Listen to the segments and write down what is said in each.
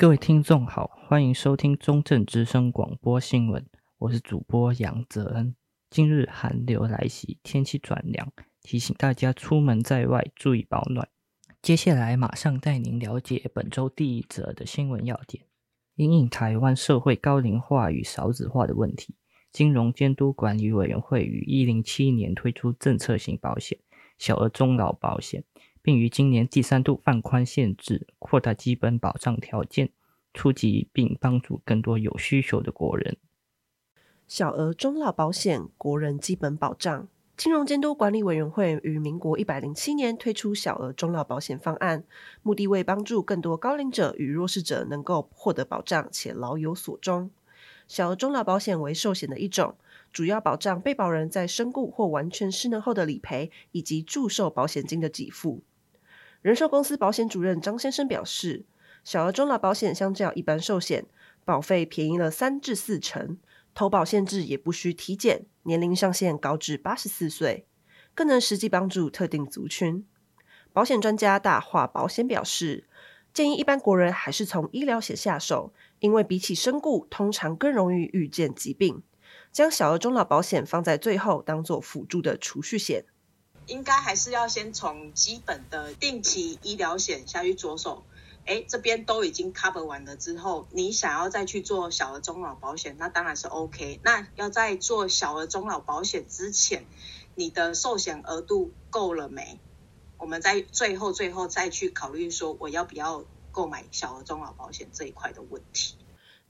各位听众好，欢迎收听中正之声广播新闻，我是主播杨泽恩。今日寒流来袭，天气转凉，提醒大家出门在外注意保暖。接下来马上带您了解本周第一则的新闻要点。因应台湾社会高龄化与少子化的问题，金融监督管理委员会于一零七年推出政策型保险小额终老保险。并于今年第三度放宽限制，扩大基本保障条件，触及并帮助更多有需求的国人。小额终老保险，国人基本保障。金融监督管理委员会于民国一百零七年推出小额终老保险方案，目的为帮助更多高龄者与弱势者能够获得保障且老有所终。小额终老保险为寿险的一种，主要保障被保人在身故或完全失能后的理赔，以及祝寿保险金的给付。人寿公司保险主任张先生表示，小额终老保险相较一般寿险，保费便宜了三至四成，投保限制也不需体检，年龄上限高至八十四岁，更能实际帮助特定族群。保险专家大华保险表示，建议一般国人还是从医疗险下手，因为比起身故，通常更容易遇见疾病，将小额终老保险放在最后，当做辅助的储蓄险。应该还是要先从基本的定期医疗险下去着手，诶，这边都已经 cover 完了之后，你想要再去做小额终老保险，那当然是 OK。那要在做小额终老保险之前，你的寿险额度够了没？我们在最后最后再去考虑说，我要不要购买小额终老保险这一块的问题。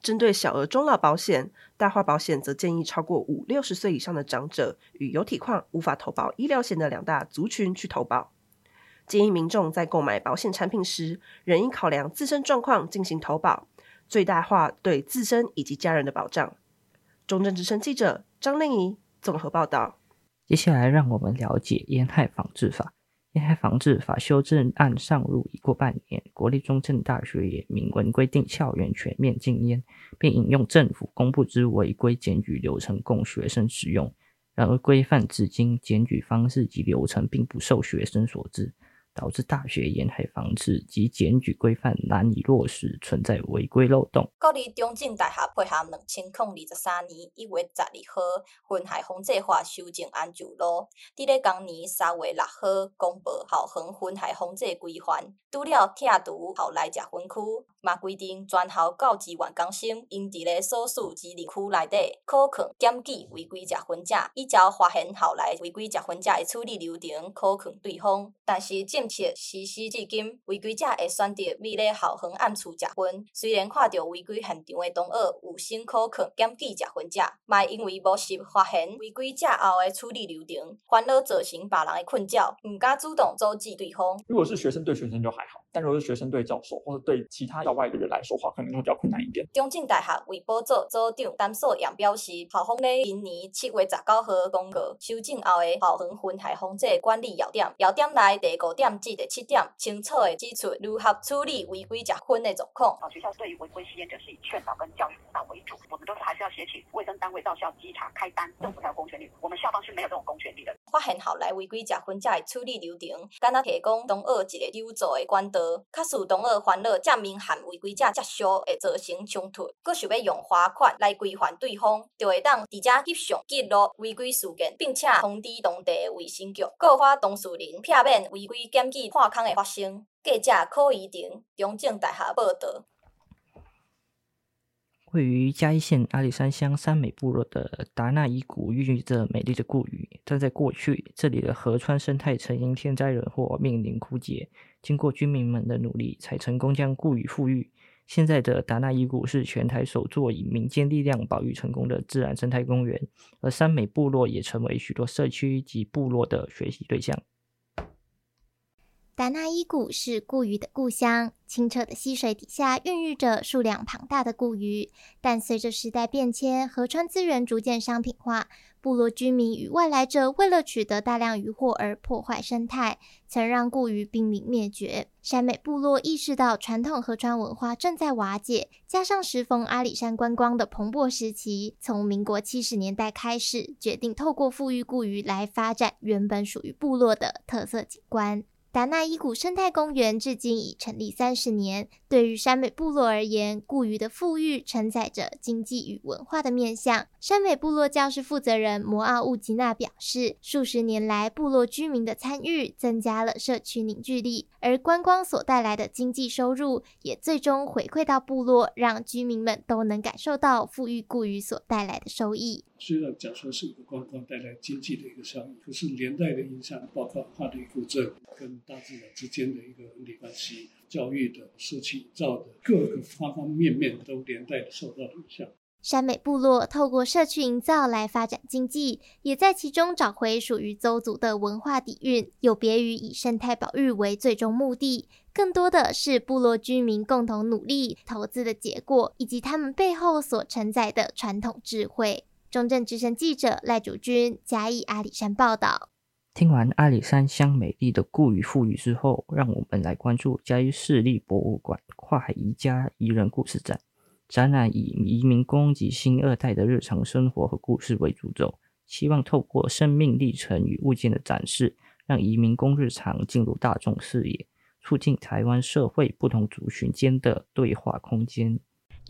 针对小额终老保险，大华保险则建议超过五六十岁以上的长者与有体况无法投保医疗险的两大族群去投保。建议民众在购买保险产品时，仍应考量自身状况进行投保，最大化对自身以及家人的保障。中正之声记者张令仪综合报道。接下来，让我们了解烟害防治法。烟害防治法修正案上路已过半年，国立中正大学也明文规定校园全面禁烟，并引用政府公布之违规检举流程供学生使用。然而，规范至今，检举方式及流程并不受学生所知。导致大学沿海防治及检举规范难以落实，存在违规漏洞。国立中正大学配合两千零二十三年一月十二号《分害防治法》修正案上路，伫咧今年三月六号公布校园烟害防治规范。除了拆除校内食分区，嘛规定全校教职员工生应伫咧所属机林区内底考劝检举违规食分者，依照发现校内违规食分者的处理流程考劝对方，但是进策实施至今，违规者会选择未咧校园暗处食薰。虽然看到违规现场的同学有心考劝检举食薰者，嘛因为无实发现违规者后的处理流程，反而造成别人的困扰，唔敢主动阻止对方。如果是学生对学生就还好，但如果是学生对教授或者对其他校外的人来说话，可能会比较困难一点。中正大学卫保组组长陈素阳表示，校方咧今年七月十九号公告修正后的校园烟害防治管理要点，要点内第五点至第七点清楚的指出如何处理违规食薰的状况。啊，学校对于违规吸烟者是以劝导跟教育辅导为主，我们都是还是要写请卫生单位到校稽查开单，政府才有公权力，我们校方是没有这种公权力的。发现后来违规食薰者的处理流程，敢若提供同学一个有助的管道。卡使同学烦恼证明和违规者接受会造成冲突，阁想要用罚款来规范对方，就会当直接翕相记录违规事件，并且通知当地的卫生局，告发当事人，避免违规检举破空的发生。记者柯宜婷，中正大学报道。位于嘉义县阿里山乡三美部落的达纳伊谷孕育着美丽的故鱼，但在过去，这里的河川生态曾因天灾人祸面临枯竭。经过居民们的努力，才成功将故鱼复育。现在的达纳伊谷是全台首座以民间力量保育成功的自然生态公园，而三美部落也成为许多社区及部落的学习对象。达纳伊谷是固鱼的故乡，清澈的溪水底下孕育着数量庞大的固鱼。但随着时代变迁，河川资源逐渐商品化，部落居民与外来者为了取得大量渔获而破坏生态，曾让固鱼濒临灭绝。山美部落意识到传统河川文化正在瓦解，加上时逢阿里山观光的蓬勃时期，从民国七十年代开始，决定透过复育固鱼来发展原本属于部落的特色景观。达纳伊谷生态公园至今已成立三十年。对于山美部落而言，故渔的富裕承载着经济与文化的面向。山美部落教室负责人摩奥乌吉娜表示，数十年来，部落居民的参与增加了社区凝聚力，而观光所带来的经济收入也最终回馈到部落，让居民们都能感受到富裕固渔所带来的收益。虽然讲说是一个观光带来经济的一个效益，可是连带的影响，包括它的一个这跟大自然之间的一个伦理关系、教育的、社区造的各个方方面面都连带的受到影响。山美部落透过社区营造来发展经济，也在其中找回属于邹族的文化底蕴。有别于以生态保育为最终目的，更多的是部落居民共同努力投资的结果，以及他们背后所承载的传统智慧。中正之声记者赖主君嘉义阿里山报道。听完阿里山乡美丽的故渔复育之后，让我们来关注嘉义市立博物馆跨海移家移人故事展。展览以移民工及新二代的日常生活和故事为主轴，希望透过生命历程与物件的展示，让移民工日常进入大众视野，促进台湾社会不同族群间的对话空间。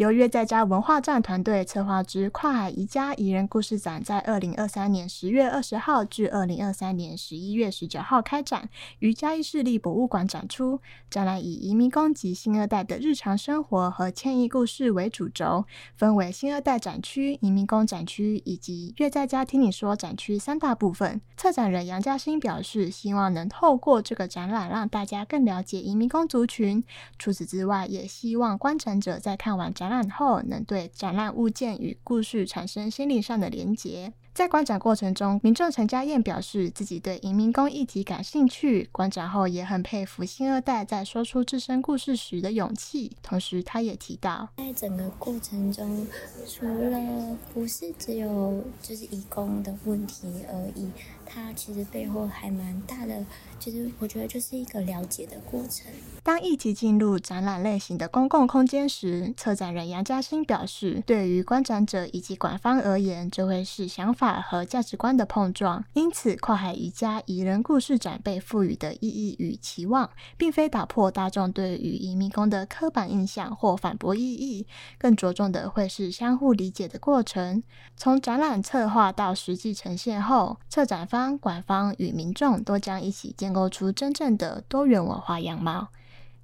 由乐在家文化站团队策划之跨海宜家宜人故事展，在二零二三年十月二十号至二零二三年十一月十九号开展，于嘉义市立博物馆展出。展览以移民工及新二代的日常生活和迁移故事为主轴，分为新二代展区、移民工展区以及乐在家听你说展区三大部分。策展人杨嘉欣表示，希望能透过这个展览，让大家更了解移民工族群。除此之外，也希望观展者在看完展览后能对展览物件与故事产生心理上的连结。在观展过程中，民众陈家燕表示自己对移民工议题感兴趣。观展后也很佩服新二代在说出自身故事时的勇气。同时，他也提到，在整个过程中，除了不是只有就是移工的问题而已，它其实背后还蛮大的。其实我觉得就是一个了解的过程。当一起进入展览类型的公共空间时，策展人杨嘉欣表示，对于观展者以及馆方而言，这会是想法和价值观的碰撞。因此，跨海宜家宜人故事展被赋予的意义与期望，并非打破大众对于移民工的刻板印象或反驳意义，更着重的会是相互理解的过程。从展览策划到实际呈现后，策展方方、馆方与民众都将一起建。构出真正的多元文化样貌。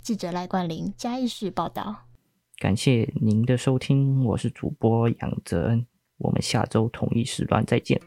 记者赖冠霖嘉义市报道。感谢您的收听，我是主播杨泽恩，我们下周同一时段再见。